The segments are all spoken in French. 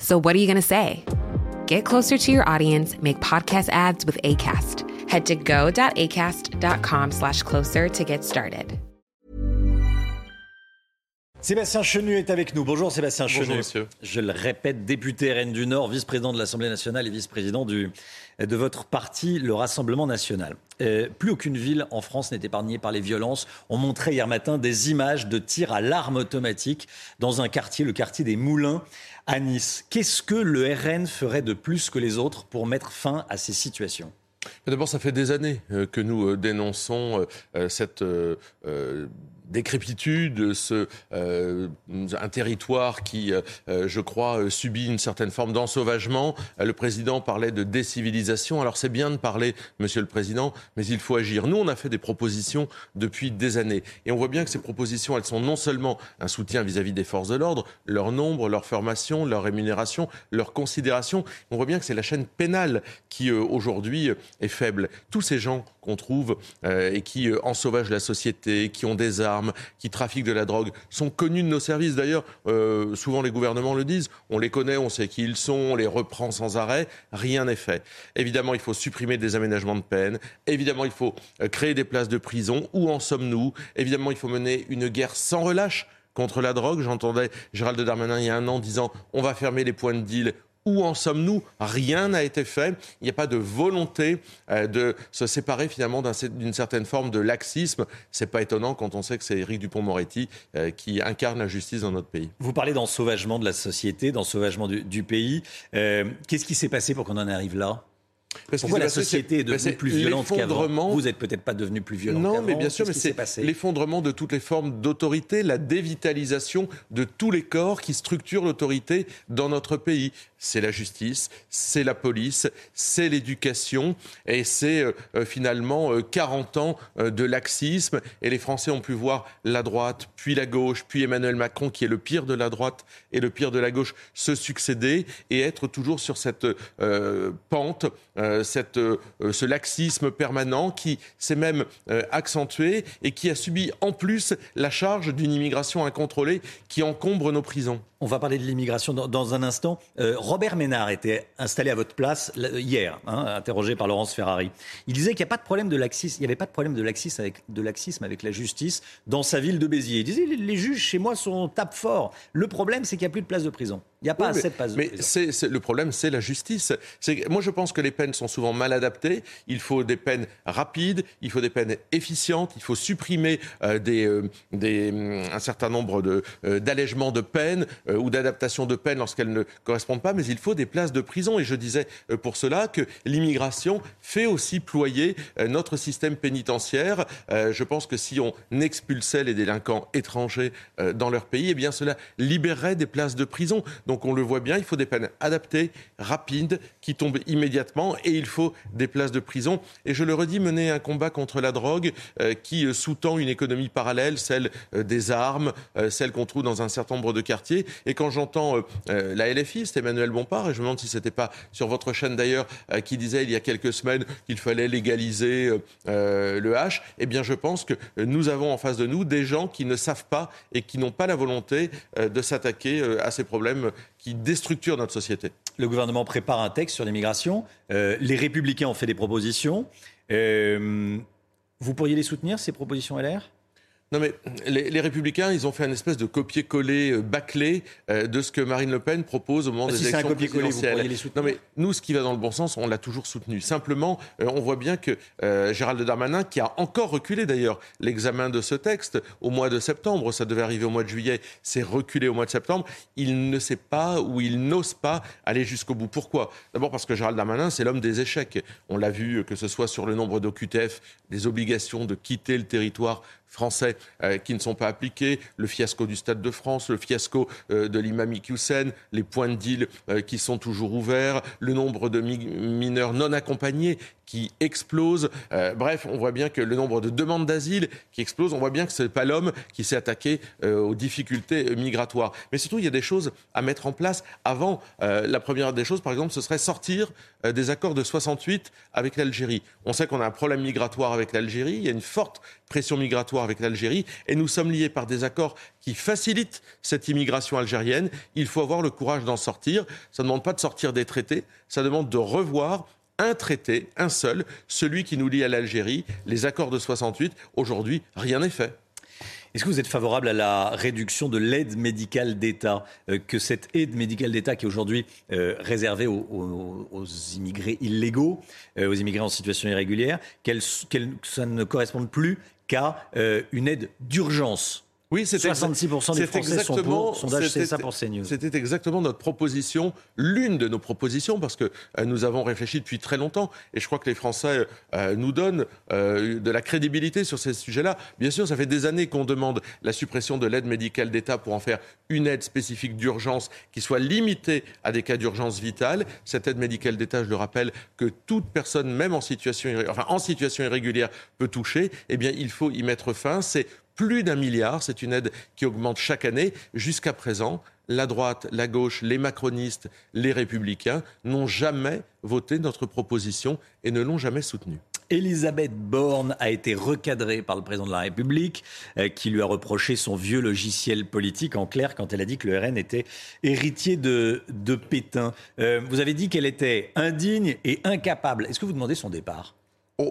So, what are you going to say? Get closer to your audience, make podcast ads with ACAST. Head to go.acast.com slash closer to get started. Sébastien Chenu est avec nous. Bonjour Sébastien Bonjour, Chenu. monsieur. Je le répète, député RN du Nord, vice-président de l'Assemblée nationale et vice-président du- de votre parti, le Rassemblement national. Euh, plus aucune ville en France n'est épargnée par les violences. On montrait hier matin des images de tirs à l'arme automatique dans un quartier, le quartier des Moulins à Nice. Qu'est-ce que le RN ferait de plus que les autres pour mettre fin à ces situations? D'abord, ça fait des années euh, que nous euh, dénonçons euh, cette décrépitude, euh, un territoire qui, euh, euh, je crois, subit une certaine forme d'ensauvagement. Le président parlait de décivilisation. Alors c'est bien de parler, Monsieur le Président, mais il faut agir. Nous, on a fait des propositions depuis des années. Et on voit bien que ces propositions, elles sont non seulement un soutien vis-à-vis des forces de l'ordre, leur nombre, leur formation, leur rémunération, leur considération. On voit bien que c'est la chaîne pénale qui, aujourd'hui, est faible. Tous ces gens qu'on trouve et qui ensauvagent la société, qui ont des armes, qui trafiquent de la drogue, sont connus de nos services. D'ailleurs, euh, souvent les gouvernements le disent, on les connaît, on sait qui ils sont, on les reprend sans arrêt, rien n'est fait. Évidemment, il faut supprimer des aménagements de peine, évidemment, il faut euh, créer des places de prison. Où en sommes-nous? Évidemment, il faut mener une guerre sans relâche contre la drogue. J'entendais Gérald Darmanin il y a un an disant on va fermer les points de deal. Où en sommes-nous? Rien n'a été fait. Il n'y a pas de volonté euh, de se séparer finalement d'un- d'une certaine forme de laxisme. C'est pas étonnant quand on sait que c'est Éric Dupont-Moretti euh, qui incarne la justice dans notre pays. Vous parlez d'ensauvagement de la société, d'ensauvagement du, du pays. Euh, Qu'est-ce qui s'est passé pour qu'on en arrive là? Parce Pourquoi la passé, société est devenue plus violente qu'avant? Vous n'êtes peut-être pas devenu plus violent Non, mais bien sûr, mais c'est l'effondrement de toutes les formes d'autorité, la dévitalisation de tous les corps qui structurent l'autorité dans notre pays. C'est la justice, c'est la police, c'est l'éducation, et c'est euh, euh, finalement euh, 40 ans euh, de laxisme. Et les Français ont pu voir la droite, puis la gauche, puis Emmanuel Macron, qui est le pire de la droite et le pire de la gauche, se succéder et être toujours sur cette pente, cette, ce laxisme permanent qui s'est même accentué et qui a subi en plus la charge d'une immigration incontrôlée qui encombre nos prisons. On va parler de l'immigration dans, un instant. Euh, Robert Ménard était installé à votre place hier, hein, interrogé par Laurence Ferrari. Il disait qu'il n'y a pas de problème de laxisme, il n'y avait pas de problème de laxisme, avec, la justice dans sa ville de Béziers. Il disait les, les juges chez moi sont tape fort. Le problème, c'est qu'il n'y a plus de place de prison. Il n'y a pas Oui, assez mais, de de mais prison. c'est- c'est- le problème, c'est la justice. C'est Moi, je pense que les peines sont souvent mal adaptées. Il faut des peines rapides, il faut des peines efficientes, il faut supprimer euh, des, euh, des, hum, un certain nombre de, euh, d'allègements de peines ou d'adaptations de peines lorsqu'elles ne correspondent pas, mais il faut des places de prison. Et je disais pour cela que l'immigration fait aussi ployer notre système pénitentiaire. Je pense que si on expulsait les délinquants étrangers dans leur pays, eh bien cela libérerait des places de prison. Donc on le voit bien, il faut des peines adaptées, rapides, qui tombent immédiatement, et il faut des places de prison. Et je le redis, mener un combat contre la drogue euh, qui euh, sous-tend une économie parallèle, celle euh, des armes, celle qu'on trouve dans un certain nombre de quartiers. Et quand j'entends la LFI, c'est Emmanuel Bompard, et je me demande si c'était pas sur votre chaîne d'ailleurs, qui disait il y a quelques semaines qu'il fallait légaliser le H, eh bien je pense que nous avons en face de nous des gens qui ne savent pas et qui n'ont pas la volonté de s'attaquer à ces problèmes qui déstructurent notre société. Le gouvernement prépare un texte sur l'immigration. Euh, les Républicains ont fait des propositions. Euh, vous pourriez les soutenir, ces propositions LR Non mais les, les républicains, ils ont fait une espèce de copier-coller euh, bâclé euh, de ce que Marine Le Pen propose au moment Ah, des si c'est un élections copier-coller, vous présidentielles. soutenir Non mais nous, ce qui va dans le bon sens, on l'a toujours soutenu. Simplement, euh, on voit bien que Gérald Darmanin, qui a encore reculé d'ailleurs l'examen de ce texte au mois de septembre, ça devait arriver au mois de juillet, s'est reculé au mois de septembre, il ne sait pas ou il n'ose pas aller jusqu'au bout. Pourquoi? D'abord parce que Gérald Darmanin, c'est l'homme des échecs. On l'a vu, que ce soit sur le nombre d'OQTF, des obligations de quitter le territoire français euh, qui ne sont pas appliqués, le fiasco du Stade de France, le fiasco euh, de l'imam Hussein, les points de deal euh, qui sont toujours ouverts, le nombre de mineurs non accompagnés qui explose. bref, on voit bien que le nombre de demandes d'asile qui explose. On voit bien que ce n'est pas l'homme qui s'est attaqué aux difficultés migratoires. Mais surtout, il y a des choses à mettre en place avant. la première des choses, par exemple, ce serait sortir des accords de 68 avec l'Algérie. On sait qu'on a un problème migratoire avec l'Algérie. Il y a une forte pression migratoire avec l'Algérie et nous sommes liés par des accords qui facilitent cette immigration algérienne. Il faut avoir le courage d'en sortir. Ça ne demande pas de sortir des traités, ça demande de revoir un traité, un seul, celui qui nous lie à l'Algérie, les accords de 68. Aujourd'hui, rien n'est fait. Est-ce que vous êtes favorable à la réduction de l'aide médicale d'État euh, Que cette aide médicale d'État qui est aujourd'hui euh, réservée aux, immigrés illégaux, euh, aux immigrés en situation irrégulière, qu'elle, ça ne corresponde plus qu'à une aide d'urgence? Oui, c'est 66% des Français sont pour. Sondage c'est ça pour CNews. C'était exactement notre proposition, l'une de nos propositions, parce que euh, nous avons réfléchi depuis très longtemps, et je crois que les Français euh, nous donnent de la crédibilité sur ces sujets-là. Bien sûr, ça fait des années qu'on demande la suppression de l'aide médicale d'État pour en faire une aide spécifique d'urgence qui soit limitée à des cas d'urgence vitale. Cette aide médicale d'État, je le rappelle, que toute personne, même en situation, enfin, en situation irrégulière, peut toucher. Eh bien, il faut y mettre fin. C'est plus d'un milliard. C'est une aide qui augmente chaque année. Jusqu'à présent, la droite, la gauche, les macronistes, les républicains n'ont jamais voté notre proposition et ne l'ont jamais soutenue. Elisabeth Borne a été recadrée par le président de la République, euh, qui lui a reproché son vieux logiciel politique, en clair, quand elle a dit que le RN était héritier de, de Pétain. Euh, vous avez dit qu'elle était indigne et incapable. Est-ce que vous demandez son départ?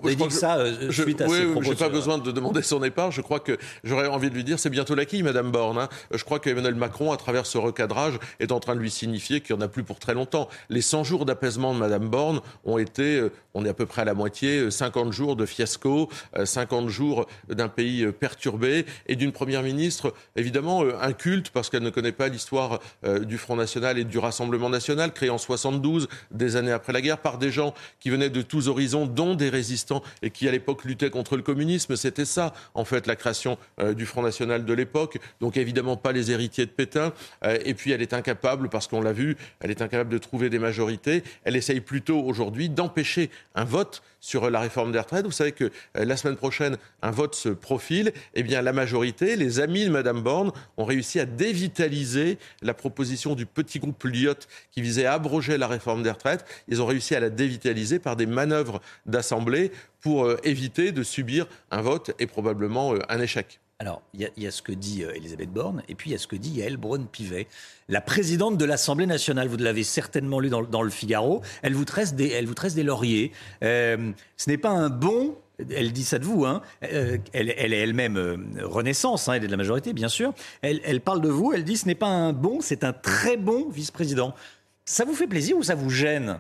Je dit ça euh, suite à oui, n'ai pas besoin de demander son départ. Je crois que j'aurais envie de lui dire c'est bientôt l'acquis, Madame Borne. Hein. Je crois qu'Emmanuel Macron, à travers ce recadrage, est en train de lui signifier qu'il n'y en a plus pour très longtemps. Les 100 jours d'apaisement de Madame Borne ont été, euh, on est à peu près à la moitié, 50 euh, jours de fiasco, 50 jours d'un pays perturbé et d'une première ministre évidemment inculte parce qu'elle ne connaît pas l'histoire du Front National et du Rassemblement National créé en 72, des années après la guerre, par des gens qui venaient de tous horizons, dont des résistants et qui à l'époque luttait contre le communisme. C'était ça, en fait, la création euh, du Front National de l'époque. Donc évidemment pas les héritiers de Pétain. Euh, et puis elle est incapable, parce qu'on l'a vu, elle est incapable de trouver des majorités. Elle essaye plutôt aujourd'hui d'empêcher un vote sur la réforme des retraites. Vous savez que euh, la semaine prochaine, un vote se profile. Eh bien, la majorité, les amis de Mme Borne, ont réussi à dévitaliser la proposition du petit groupe Lyotte qui visait à abroger la réforme des retraites. Ils ont réussi à la dévitaliser par des manœuvres d'Assemblée pour euh, éviter de subir un vote et probablement euh, un échec. Alors, il y, a ce que dit Elisabeth Borne, et puis il y a ce que dit Yael Braun-Pivet, la présidente de l'Assemblée nationale. Vous l'avez certainement lu dans, le Figaro. Elle vous tresse des, elle vous tresse des lauriers. Euh, ce n'est pas un bon elle dit ça de vous, hein. Euh, elle, est elle-même euh, Renaissance, hein, elle est de la majorité, bien sûr. Elle, elle, parle de vous, elle dit ce n'est pas un bon, c'est un très bon vice-président. Ça vous fait plaisir ou ça vous gêne?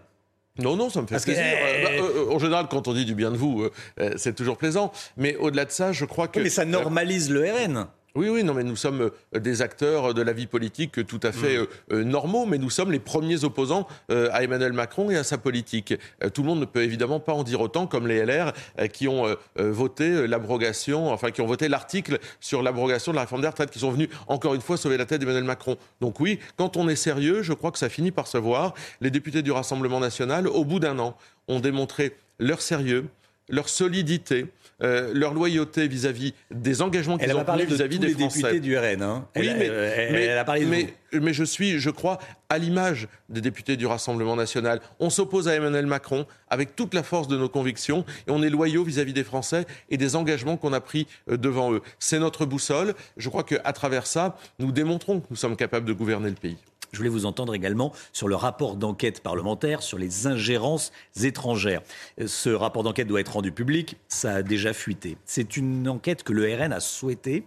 Non, non, ça me fait plaisir. Bah, en général, quand on dit du bien de vous, c'est toujours plaisant. Mais au-delà de ça, je crois que. mais ça normalise le RN. Oui, oui, non, mais nous sommes euh, des acteurs de la vie politique tout à fait mm. euh, euh, normaux, mais nous sommes les premiers opposants à Emmanuel Macron et à sa politique. tout le monde ne peut évidemment pas en dire autant, comme les LR qui ont voté l'abrogation, enfin qui ont voté l'article sur l'abrogation de la réforme des retraites, qui sont venus encore une fois sauver la tête d'Emmanuel Macron. Donc oui, quand on est sérieux, je crois que ça finit par se voir. Les députés du Rassemblement national, au bout d'un an, ont démontré leur sérieux, leur solidité, euh, leur loyauté vis-à-vis des engagements qu'ils ont pris vis-à-vis des Français. députés du RN. Hein. Oui, mais, elle a parlé de mais, mais, je suis, je crois, à l'image des députés du Rassemblement national. On s'oppose à Emmanuel Macron avec toute la force de nos convictions et on est loyaux vis-à-vis des Français et des engagements qu'on a pris euh, devant eux. C'est notre boussole. Je crois qu'à travers ça, nous démontrons que nous sommes capables de gouverner le pays. Je voulais vous entendre également sur le rapport d'enquête parlementaire sur les ingérences étrangères. Ce rapport d'enquête doit être rendu public, ça a déjà fuité. C'est une enquête que le RN a souhaitée,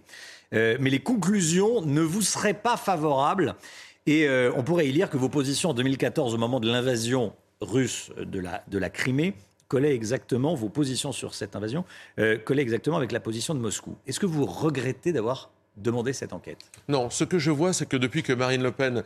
euh, mais les conclusions ne vous seraient pas favorables. Et euh, on pourrait y lire que vos positions en 2014, au moment de l'invasion russe de la, de la Crimée, collaient exactement, vos positions sur cette invasion, euh, collaient exactement avec la position de Moscou. Est-ce que vous regrettez d'avoir demander cette enquête? Non, ce que je vois, c'est que depuis que Marine Le Pen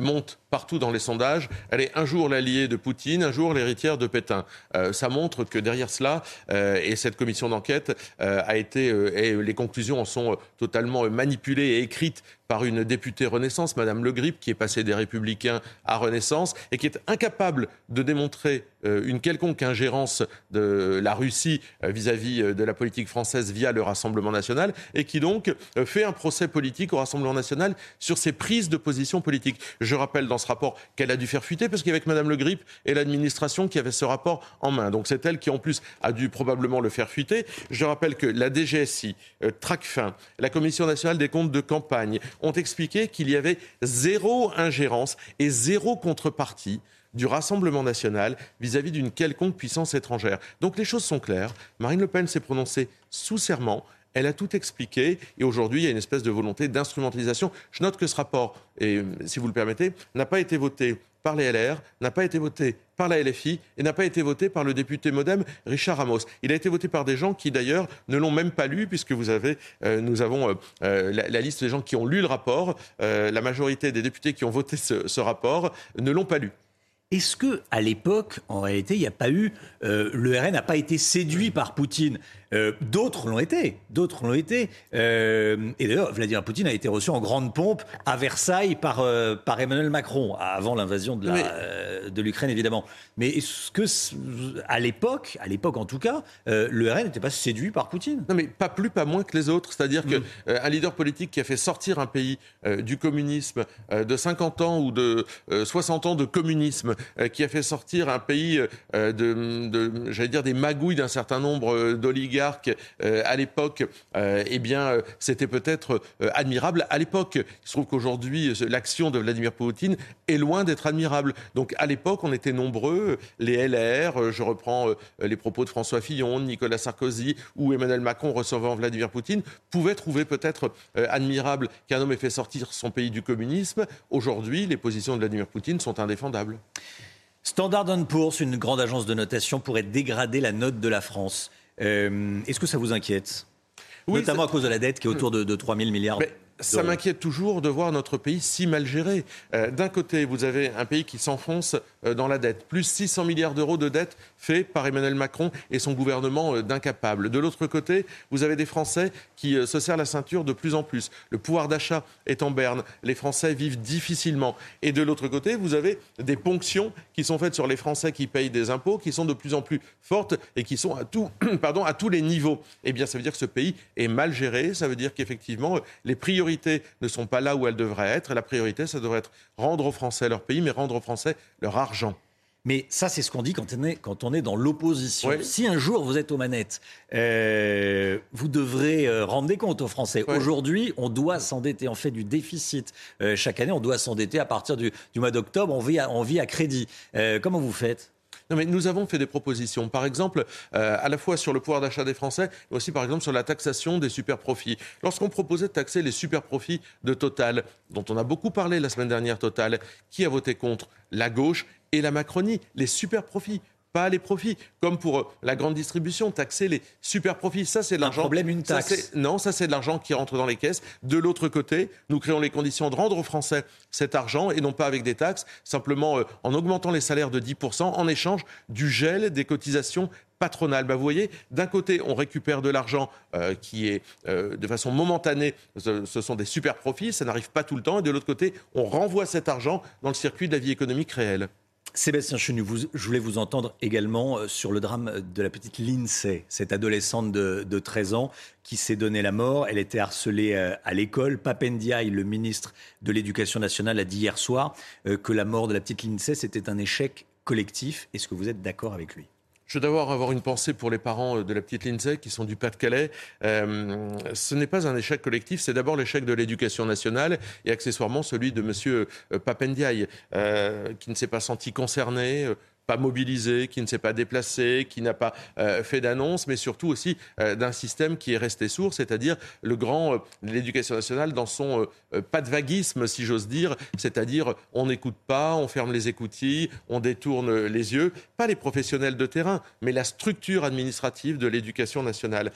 monte partout dans les sondages, elle est un jour l'alliée de Poutine, un jour l'héritière de Pétain. ça montre que derrière cela, et cette commission d'enquête a été, et les conclusions en sont totalement manipulées et écrites par une députée Renaissance, Madame Le Grip, qui est passée des Républicains à Renaissance et qui est incapable de démontrer euh, une quelconque ingérence de la Russie euh, vis-à-vis euh, de la politique française via le Rassemblement national et qui donc fait un procès politique au Rassemblement national sur ses prises de position politique. Je rappelle dans ce rapport qu'elle a dû faire fuiter parce qu'avec Madame Le Grip et l'administration qui avait ce rapport en main. Donc c'est elle qui en plus a dû probablement le faire fuiter. Je rappelle que la DGSI, Tracfin, la Commission nationale des comptes de campagne, ont expliqué qu'il y avait zéro ingérence et zéro contrepartie du Rassemblement national vis-à-vis d'une quelconque puissance étrangère. Donc les choses sont claires. Marine Le Pen s'est prononcée sous serment. Elle a tout expliqué et aujourd'hui, il y a une espèce de volonté d'instrumentalisation. Je note que ce rapport, et si vous le permettez, n'a pas été voté par les LR, n'a pas été voté par la LFI et n'a pas été voté par le député modem Richard Ramos. Il a été voté par des gens qui d'ailleurs ne l'ont même pas lu puisque euh, nous avons euh, euh, la, liste des gens qui ont lu le rapport. la majorité des députés qui ont voté ce rapport ne l'ont pas lu. Est-ce que à l'époque, en réalité, il n'y a pas eu, le RN n'a pas été séduit par Poutine? Euh, d'autres l'ont été, d'autres l'ont été. Euh, et d'ailleurs, Vladimir Poutine a été reçu en grande pompe à Versailles par, euh, par Emmanuel Macron, avant l'invasion de, de l'Ukraine, évidemment. Mais est-ce que, à l'époque, à l'époque en tout cas, le RN n'était pas séduit par Poutine? Non, mais pas plus, pas moins que les autres. C'est-à-dire qu'un mm. leader politique qui a fait sortir un pays du communisme de 50 ans ou de 60 ans de communisme, qui a fait sortir un pays de, de j'allais dire, des magouilles d'un certain nombre d'oligarques, euh, à l'époque, euh, eh bien, euh, c'était peut-être admirable. À l'époque, il se trouve qu'aujourd'hui, l'action de Vladimir Poutine est loin d'être admirable. Donc, à l'époque, on était nombreux, les LR, je reprends les propos de François Fillon, Nicolas Sarkozy ou Emmanuel Macron recevant Vladimir Poutine, pouvaient trouver peut-être admirable qu'un homme ait fait sortir son pays du communisme. Aujourd'hui, les positions de Vladimir Poutine sont indéfendables. Standard Poor's, une grande agence de notation, pourrait dégrader la note de la France. Euh, est-ce que ça vous inquiète? Notamment à cause de la dette qui est autour de, de 3 000 milliards ça m'inquiète toujours de voir notre pays si mal géré. Euh, d'un côté, vous avez un pays qui s'enfonce dans la dette, plus 600 milliards d'euros de dette fait par Emmanuel Macron et son gouvernement euh, d'incapables. De l'autre côté, vous avez des Français qui se serrent la ceinture de plus en plus. Le pouvoir d'achat est en berne, les Français vivent difficilement. Et de l'autre côté, vous avez des ponctions qui sont faites sur les Français qui payent des impôts, qui sont de plus en plus fortes et qui sont à, tout, pardon, à tous les niveaux. Eh bien, ça veut dire que ce pays est mal géré, ça veut dire qu'effectivement, les priorités ne sont pas là où elles devraient être. La priorité, ça devrait être rendre aux Français leur pays, mais rendre aux Français leur argent. Mais ça, c'est ce qu'on dit quand on est, quand on est dans l'opposition. Si un jour vous êtes aux manettes, euh, vous devrez euh, rendre des comptes aux Français. Aujourd'hui, on doit s'endetter. On fait du déficit. Euh, chaque année, on doit s'endetter à partir du, du mois d'octobre. On vit à, on vit à crédit. comment vous faites? Non, mais nous avons fait des propositions. Par exemple, euh, à la fois sur le pouvoir d'achat des Français, mais aussi par exemple sur la taxation des super profits. Lorsqu'on proposait de taxer les super profits de Total, dont on a beaucoup parlé la semaine dernière, Total, qui a voté contre? La gauche et la Macronie, les super profits pas les profits. Comme pour euh, la grande distribution, taxer les super profits. Ça, c'est de l'argent. problème, une taxe. non, ça, c'est de l'argent qui rentre dans les caisses. De l'autre côté, nous créons les conditions de rendre aux Français cet argent et non pas avec des taxes, simplement euh, en augmentant les salaires de 10% en échange du gel des cotisations patronales. Bah, vous voyez, d'un côté, on récupère de l'argent euh, qui est de façon momentanée, ce, ce, sont des super profits, ça n'arrive pas tout le temps, et de l'autre côté, on renvoie cet argent dans le circuit de la vie économique réelle. Sébastien Chenu, je voulais vous entendre également euh, sur le drame de la petite Lindsay, cette adolescente de, 13 ans qui s'est donné la mort. Elle était harcelée euh, à l'école. Papendiaï, le ministre de l'Éducation nationale, a dit hier soir euh, que la mort de la petite Lindsay, c'était un échec collectif. Est-ce que vous êtes d'accord avec lui? Je veux d'abord avoir une pensée pour les parents euh, de la petite Lindsay qui sont du Pas-de-Calais. Euh, ce n'est pas un échec collectif, c'est d'abord l'échec de l'éducation nationale et accessoirement celui de M. Euh, Papendiaï, qui ne s'est pas senti concerné, pas mobilisé, qui ne s'est pas déplacé, qui n'a pas euh, fait d'annonce, mais surtout aussi euh, d'un système qui est resté sourd, c'est-à-dire le grand, euh, l'éducation nationale dans son pas de vaguisme, si j'ose dire, c'est-à-dire on n'écoute pas, on ferme les écoutilles, on détourne les yeux, pas les professionnels de terrain, mais la structure administrative de l'éducation nationale.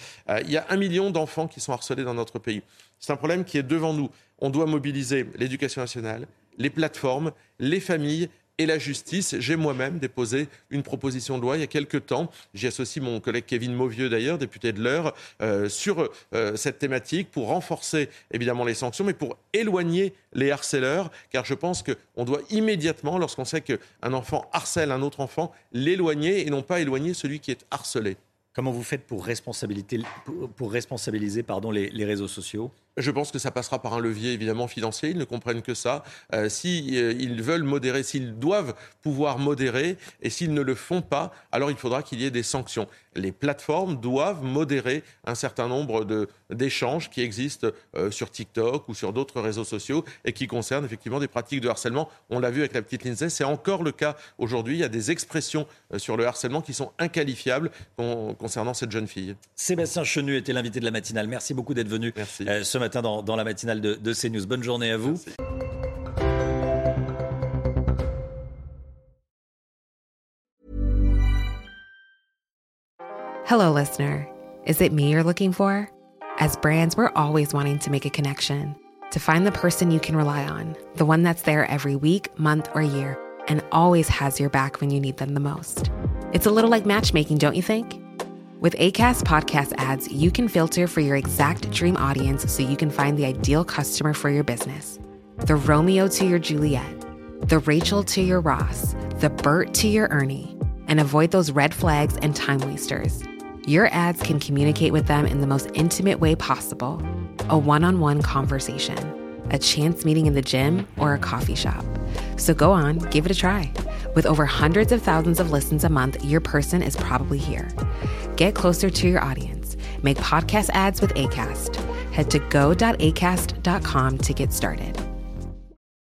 il y a un million d'enfants qui sont harcelés dans notre pays. C'est un problème qui est devant nous. On doit mobiliser l'éducation nationale, les plateformes, les familles et la justice. J'ai moi-même déposé une proposition de loi il y a quelques temps. J'y associe mon collègue Kevin Mauvieux d'ailleurs, député de l'Eure, euh, sur euh, cette thématique pour renforcer évidemment les sanctions, mais pour éloigner les harceleurs, car je pense qu'on doit immédiatement, lorsqu'on sait qu'un enfant harcèle un autre enfant, l'éloigner et non pas éloigner celui qui est harcelé. Comment vous faites pour, responsabiliser, responsabiliser pardon, les réseaux sociaux? Je pense que ça passera par un levier évidemment financier. Ils ne comprennent que ça. Euh, S'ils euh, veulent modérer, s'ils doivent pouvoir modérer, et s'ils ne le font pas, alors il faudra qu'il y ait des sanctions. Les plateformes doivent modérer un certain nombre d'échanges qui existent euh, sur TikTok ou sur d'autres réseaux sociaux et qui concernent effectivement des pratiques de harcèlement. On l'a vu avec la petite Lindsay, c'est encore le cas aujourd'hui. Il y a des expressions euh, sur le harcèlement qui sont inqualifiables concernant cette jeune fille. Sébastien Chenu était l'invité de la matinale. Merci beaucoup d'être venu Merci matin dans, dans la matinale de, de, CNews. Bonne journée à vous. Merci. Hello, listener. Is it me you're looking for? As brands, we're always wanting to make a connection. To find the person you can rely on, the one that's there every week, month, or year, and always has your back when you need them the most. It's a little like matchmaking, don't you think? With ACAST podcast ads, you can filter for your exact dream audience so you can find the ideal customer for your business. The Romeo to your Juliet, the Rachel to your Ross, the Bert to your Ernie, and avoid those red flags and time wasters. Your ads can communicate with them in the most intimate way possible a one on one conversation, a chance meeting in the gym, or a coffee shop. So go on, give it a try. With over hundreds of thousands of listens a month, your person is probably here. Get closer to your audience. Make podcast ads with ACAST. Head to go.acast.com to get started.